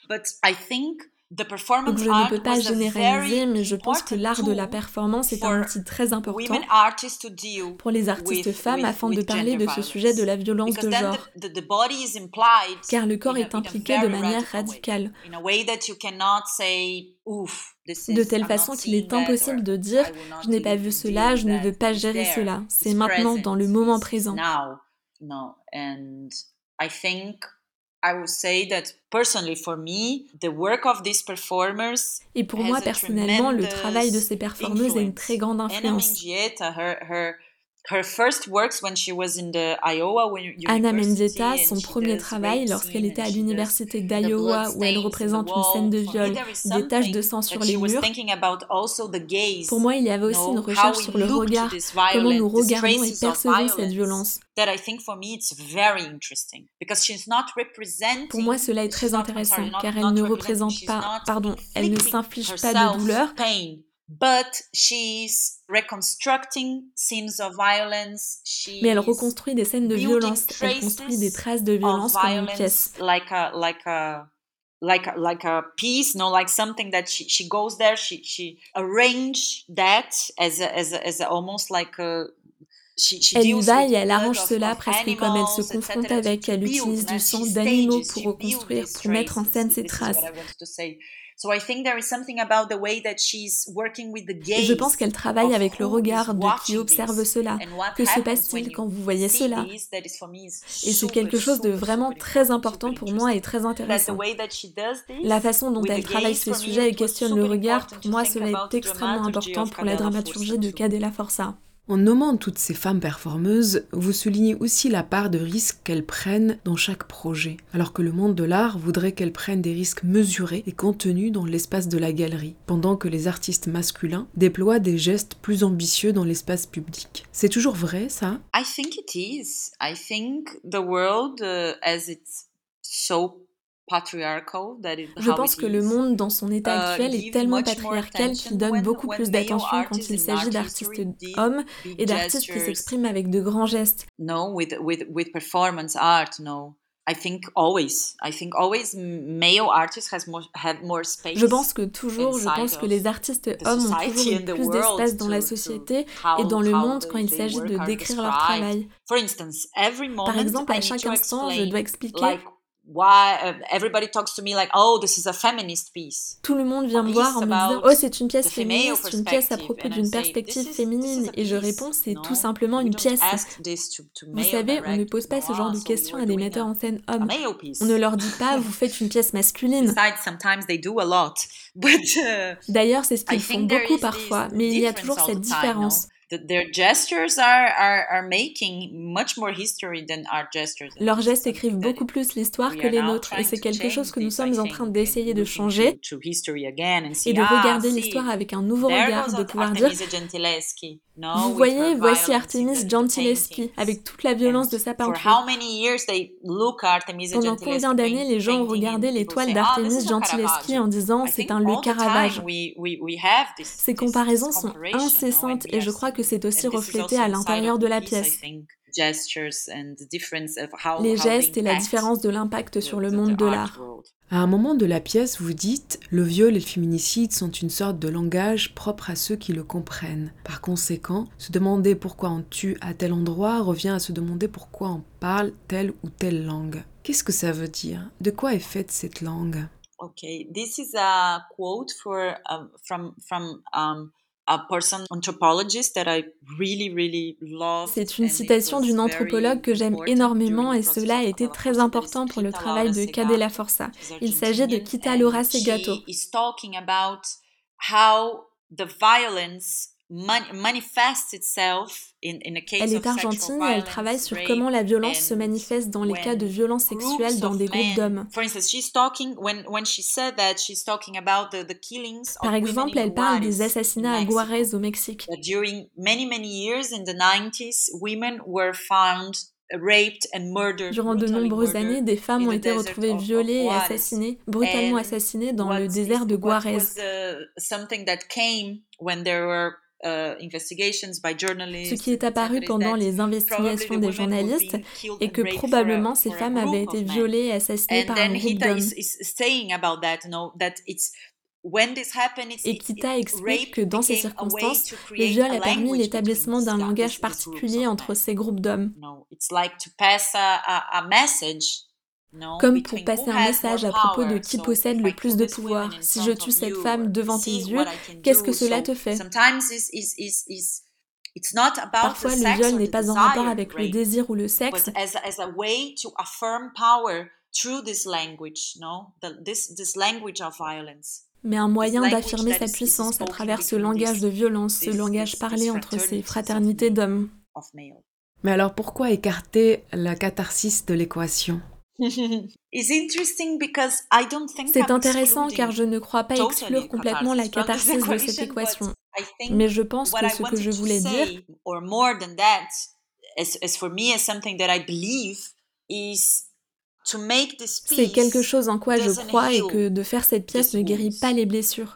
But I think donc je ne peux pas généraliser, mais je pense que l'art de la performance est un outil très important pour les artistes femmes afin de parler de ce sujet de la violence de genre. Car le corps est impliqué de manière radicale. De telle façon qu'il est impossible de dire je n'ai pas vu cela, je ne veux pas gérer cela. C'est maintenant dans le moment présent. Et pour moi personnellement, le travail de ces performeuses a une très grande influence. Anna Mendieta, son premier travail lorsqu'elle était à l'université d'Iowa où elle représente une scène de viol, des taches de sang sur les murs. Pour moi, il y avait aussi une recherche sur le regard, comment nous regardons et percevons cette violence. Pour moi, cela est très intéressant car elle ne représente pas, pardon, elle ne s'inflige pas de douleur, mais elle reconstruit des scènes de violence. Elle construit des traces de violence comme une pièce. Like a, like a, like a, like a piece, no, like something that she, she goes there, she, she arrange that as a, as a, as a, almost like a elle y va et elle arrange cela presque comme elle se confronte avec, elle utilise du sang d'animaux pour reconstruire, pour mettre en scène ses traces. Je pense qu'elle travaille avec le regard de qui observe cela. Que se passe-t-il quand vous voyez cela? Et c'est quelque chose de vraiment très important pour moi et très intéressant. La façon dont elle travaille ces sujets et questionne le regard, pour moi, cela est extrêmement important pour la dramaturgie de Cadella Forza. En nommant toutes ces femmes performeuses, vous soulignez aussi la part de risques qu'elles prennent dans chaque projet, alors que le monde de l'art voudrait qu'elles prennent des risques mesurés et contenus dans l'espace de la galerie, pendant que les artistes masculins déploient des gestes plus ambitieux dans l'espace public. C'est toujours vrai, ça? I think it is. I think the world uh, as it's so je pense que le monde dans son état uh, actuel est tellement patriarcal qu'il donne beaucoup plus d'attention quand il s'agit d'artistes hommes et d'artistes qui s'expriment avec de grands gestes. No, with, with, with performance art, no. I think always. I think always male artists has more, have more space je pense que toujours, je pense que les artistes hommes ont toujours plus d'espace dans la société et dans le monde quand il s'agit de décrire leur travail. Par exemple, à chaque instant, je dois expliquer Tout le monde vient me voir en me disant oh c'est une pièce féministe, une pièce à propos d'une perspective féminine et je réponds c'est tout simplement une pièce. Vous savez, on ne pose pas ce genre de questions à des metteurs en scène hommes. On ne leur dit pas vous faites une pièce masculine. Uh, D'ailleurs, c'est ce qu'ils font beaucoup parfois, mais il y a toujours cette différence. Leurs gestes écrivent beaucoup plus l'histoire que les nôtres et c'est quelque chose que nous sommes en train d'essayer de changer et de regarder l'histoire avec un nouveau regard, de pouvoir dire vous voyez, voici Artemis Gentileschi avec toute la violence de sa peinture. Pendant combien d'années les gens ont regardé les toiles d'Artemis Gentileschi en disant c'est un Le Caravage Ces comparaisons sont incessantes et je crois que c'est aussi reflété à l'intérieur de la pièce. Les gestes et la différence de l'impact sur le monde de l'art. À un moment de la pièce, vous dites Le viol et le féminicide sont une sorte de langage propre à ceux qui le comprennent. Par conséquent, se demander pourquoi on tue à tel endroit revient à se demander pourquoi on parle telle ou telle langue. Qu'est-ce que ça veut dire? De quoi est faite cette langue? Okay, this is a quote for, um, from, from um, c'est une citation d'une anthropologue que j'aime énormément et cela a été très important pour le travail de Cadella Forza. Il s'agit de Kita Laura Segato. Elle est argentine et elle travaille sur comment la violence se manifeste dans les cas de violence sexuelle dans des groupes d'hommes. Par exemple, elle parle des assassinats à Juarez au Mexique. Durant de nombreuses années, des femmes ont été retrouvées violées et assassinées, brutalement assassinées dans le désert de Juarez. Uh, Ce qui est apparu pendant les investigations des journalistes est que probablement ces femmes avaient été violées et assassinées par un groupe d'hommes. Et Kita explique que dans ces circonstances, le viol a permis l'établissement d'un langage particulier entre ces groupes d'hommes comme pour passer un message à propos de qui possède le plus de pouvoir. Si je tue cette femme devant tes yeux, qu'est-ce que cela te fait? Parfois, le viol n'est pas en rapport avec le désir ou le sexe, mais un moyen d'affirmer sa puissance à travers ce langage de violence, ce langage parlé entre ces fraternités d'hommes. Mais alors pourquoi écarter la catharsis de l'équation? c'est intéressant car je ne crois pas exclure complètement la catharsis de cette équation. Mais je pense que ce que je voulais dire, c'est quelque chose en quoi je crois et que de faire cette pièce ne guérit pas les blessures.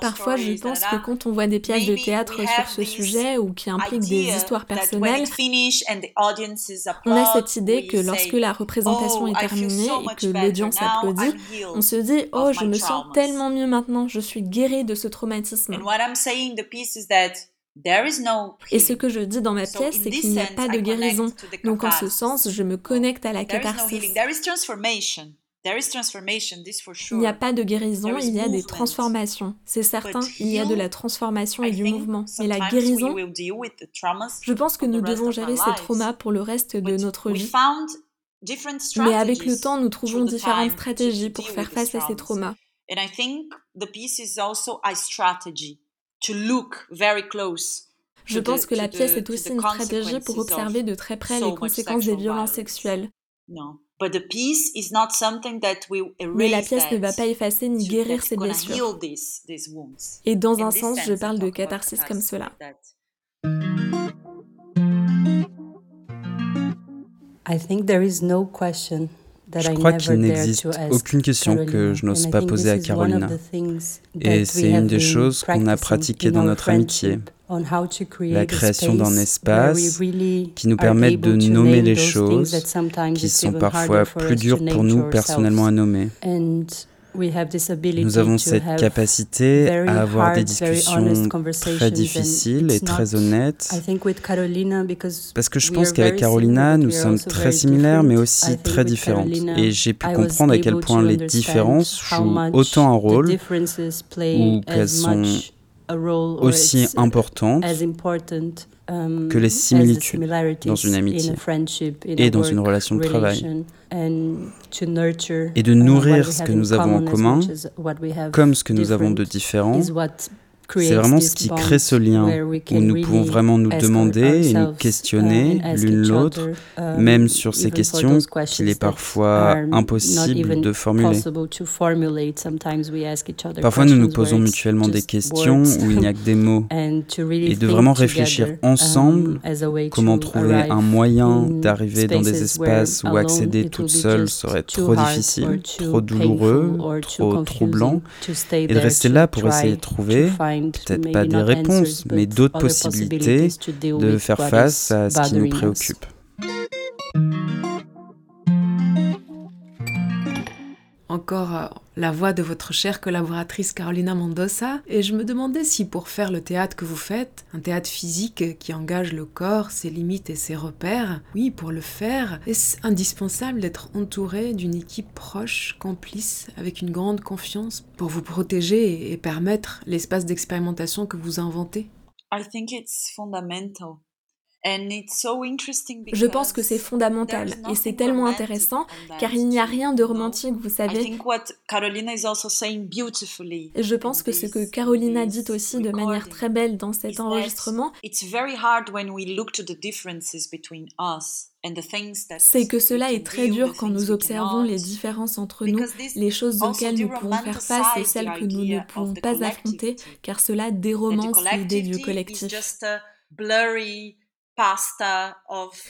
Parfois, je pense que quand on voit des pièces de théâtre sur ce sujet ou qui impliquent des histoires personnelles, on a cette idée que lorsque la représentation est terminée et que l'audience applaudit, on se dit Oh, je me sens tellement mieux maintenant, je suis guérie de ce traumatisme. Et ce que je dis dans ma pièce, c'est qu'il n'y a pas de guérison. Donc en ce sens, je me connecte à la catharsis. Il n'y a pas de guérison, il y a des transformations. C'est certain, il y a de la transformation et du mouvement. Mais la guérison, je pense que nous devons gérer ces traumas pour le reste de notre vie. Mais avec le temps, nous trouvons différentes stratégies pour faire face à ces traumas. Je pense que la pièce est aussi une stratégie pour observer de très près les conséquences des violences sexuelles. Mais la pièce ne va pas effacer ni guérir ces blessures. Et dans un sens, je parle de catharsis comme cela. Je crois qu'il n'existe aucune question que je n'ose pas poser à Carolina. Et c'est une des choses qu'on a pratiquées dans notre amitié la création d'un espace qui nous permette de nommer les choses qui sont parfois plus dures pour nous personnellement à nommer. Nous avons cette capacité à avoir des discussions très difficiles et très honnêtes. Parce que je pense qu'avec Carolina, nous sommes très similaires mais aussi très différentes. Et j'ai pu comprendre à quel point les différences jouent autant un rôle ou qu'elles sont aussi importantes que les similitudes dans une amitié et dans une relation de travail. Et de nourrir ce que nous avons en commun comme ce que nous avons de différent c'est vraiment ce qui crée ce lien où nous pouvons vraiment nous demander et nous questionner l'une l'autre, um, même sur ces questions qu'il est parfois impossible de formuler. Parfois, nous nous posons mutuellement des questions où il n'y a que des mots. et de vraiment réfléchir um, ensemble comment trouver un moyen d'arriver dans des espaces où accéder toute seule serait trop difficile, trop douloureux, trop troublant. et de rester là pour essayer de trouver peut-être pas des réponses, mais d'autres possibilités de faire face à ce qui nous préoccupe. Encore euh, la voix de votre chère collaboratrice Carolina Mendoza, et je me demandais si pour faire le théâtre que vous faites, un théâtre physique qui engage le corps, ses limites et ses repères, oui, pour le faire, est-ce indispensable d'être entouré d'une équipe proche, complice, avec une grande confiance pour vous protéger et permettre l'espace d'expérimentation que vous inventez? I think it's fundamental. Je pense que c'est fondamental et c'est tellement intéressant car il n'y a rien de romantique, vous savez. Je pense que ce que Carolina dit aussi de manière très belle dans cet enregistrement, c'est que cela est très dur quand nous observons les différences entre nous, les choses auxquelles nous pouvons faire face et celles que nous ne pouvons pas affronter, car cela déromance l'idée du collectif.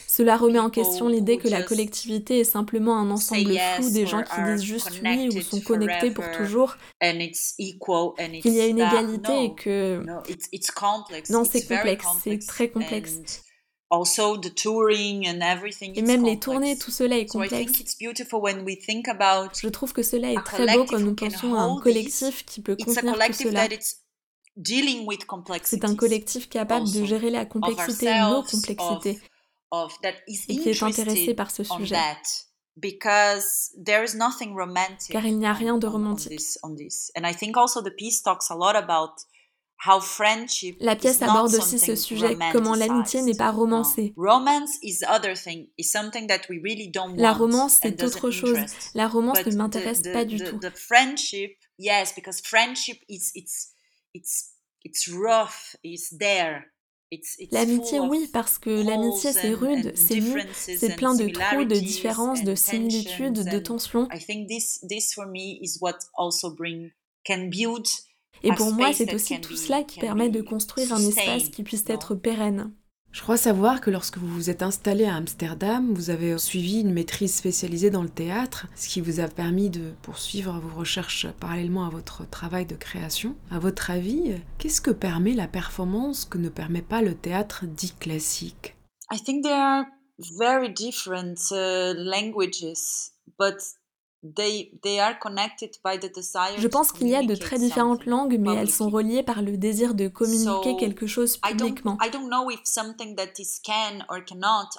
Cela remet en question l'idée que la collectivité est simplement un ensemble flou des gens qui disent juste oui ou sont connectés pour toujours, qu'il y a une égalité et que... Non, c'est complexe, c'est très complexe. Et même les tournées, tout cela est complexe. Je trouve que cela est très beau quand nous pensons à un collectif qui peut contenir tout cela. C'est un collectif capable de gérer la complexité, nos complexités, et qui est intéressé par ce sujet. Car il n'y a rien de romantique. La pièce aborde aussi ce sujet, comment l'amitié n'est pas romancée. La romance, c'est autre chose. La romance ne m'intéresse pas du tout. L'amitié, oui, parce que l'amitié, c'est rude, c'est nu, c'est plein de trous, de différences, de similitudes, de tensions. Et pour moi, c'est aussi tout cela qui permet de construire un espace qui puisse être pérenne. Je crois savoir que lorsque vous vous êtes installé à Amsterdam, vous avez suivi une maîtrise spécialisée dans le théâtre, ce qui vous a permis de poursuivre vos recherches parallèlement à votre travail de création. À votre avis, qu'est-ce que permet la performance que ne permet pas le théâtre dit classique? I think there are very different uh, languages, but je pense qu'il y a de très différentes langues, mais elles sont reliées par le désir de communiquer quelque chose publiquement.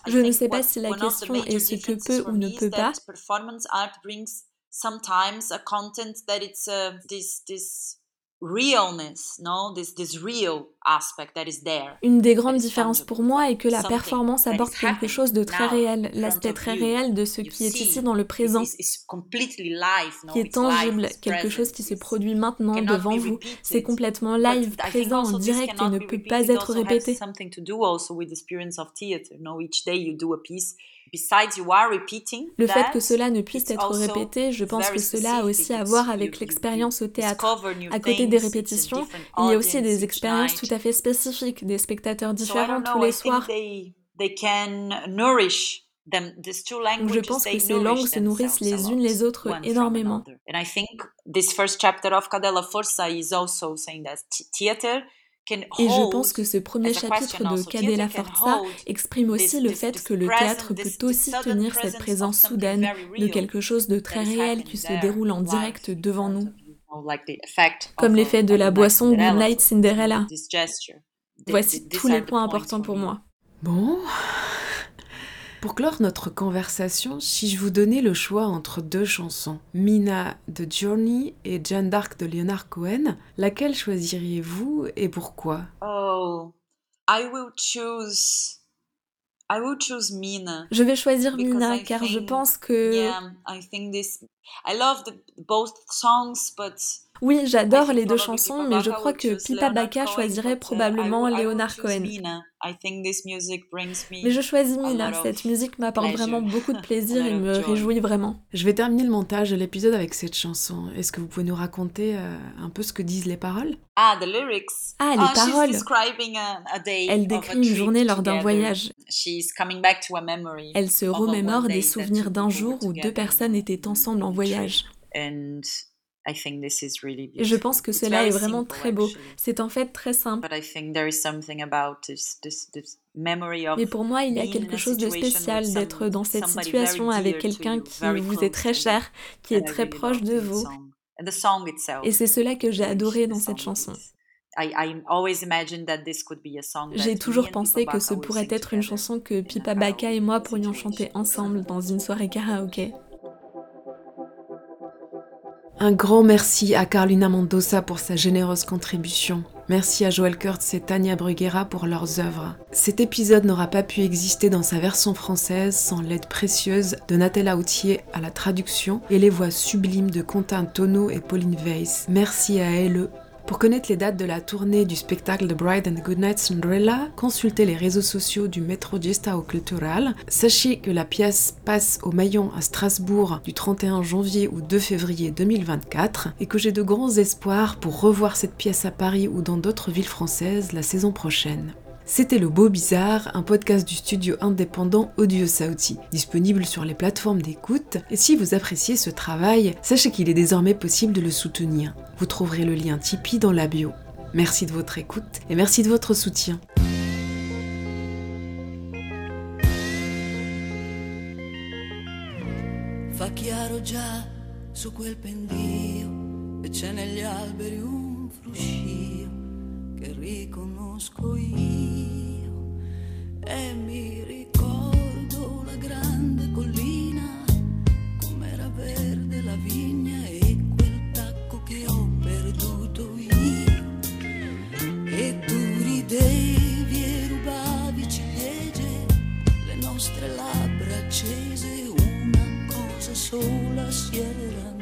Je ne sais pas si la question est ce que peut ou ne peut pas. Une des grandes différences pour moi est que la performance aborde quelque chose de très réel, l'aspect très réel de ce qui est ici dans le présent, qui est tangible, quelque chose qui se produit maintenant devant vous. C'est complètement live, présent, en direct et ne peut pas être répété. Le fait que cela ne puisse être répété, je pense que cela a aussi à voir avec l'expérience au théâtre. À côté des répétitions, il y a aussi des expériences tout à fait spécifiques, des spectateurs différents tous les soirs. Donc je pense que ces langues se nourrissent les unes les autres énormément. Et je pense que ce premier chapitre de Cadella Forza exprime aussi le fait que le théâtre peut aussi tenir cette présence soudaine de quelque chose de très réel qui se déroule en direct devant nous. Comme l'effet de la boisson Good Cinderella. Voici tous les points importants pour moi. Bon, pour clore notre conversation, si je vous donnais le choix entre deux chansons, Mina de Journey et Jeanne d'Arc de Leonard Cohen, laquelle choisiriez-vous et pourquoi? Oh, I will choose. I will choose Mina. Je vais choisir Mina car je pense que. Yeah, I think this. I love the, both songs, but oui, j'adore les deux chansons, mais je crois que Pipa Baka choisirait uh, probablement Leonard Cohen. Mais je choisis Mina, cette musique m'apporte vraiment beaucoup de plaisir et me réjouit vraiment. Je vais terminer le montage de l'épisode avec cette chanson. Est-ce que vous pouvez nous raconter euh, un peu ce que disent les paroles? Ah, the lyrics. Ah, les ah, paroles. Elle décrit une journée lors d'un voyage. Elle se remémore des souvenirs d'un jour où deux personnes étaient ensemble en voyage. Et je pense que cela est vraiment très beau. C'est en fait très simple. Mais pour moi, il y a quelque chose de spécial d'être dans cette situation avec quelqu'un qui vous est très cher, qui est très proche de vous. Et c'est cela que j'ai adoré dans cette chanson. J'ai toujours pensé que ce pourrait être une chanson que Pipa Baka et moi pourrions chanter ensemble dans une soirée karaoké. Un grand merci à Carolina Mendoza pour sa généreuse contribution. Merci à Joël Kurtz et Tania Bruguera pour leurs œuvres. Cet épisode n'aura pas pu exister dans sa version française sans l'aide précieuse de Nathalie Autier à la traduction et les voix sublimes de Quentin Tonneau et Pauline Weiss. Merci à elle pour connaître les dates de la tournée du spectacle The Bride and Goodnight Cinderella, consultez les réseaux sociaux du Metro Gestao Cultural. Sachez que la pièce passe au Maillon à Strasbourg du 31 janvier au 2 février 2024 et que j'ai de grands espoirs pour revoir cette pièce à Paris ou dans d'autres villes françaises la saison prochaine. C'était Le Beau Bizarre, un podcast du studio indépendant Audio Saudi, disponible sur les plateformes d'écoute. Et si vous appréciez ce travail, sachez qu'il est désormais possible de le soutenir. Vous trouverez le lien Tipeee dans la bio. Merci de votre écoute et merci de votre soutien. Fa su quel pendio e che riconosco io. E mi ricordo la grande collina com'era verde la vigna e quel tacco che ho perduto io. E tu ridevi e rubavi ciliegie le nostre labbra accese una cosa sola si era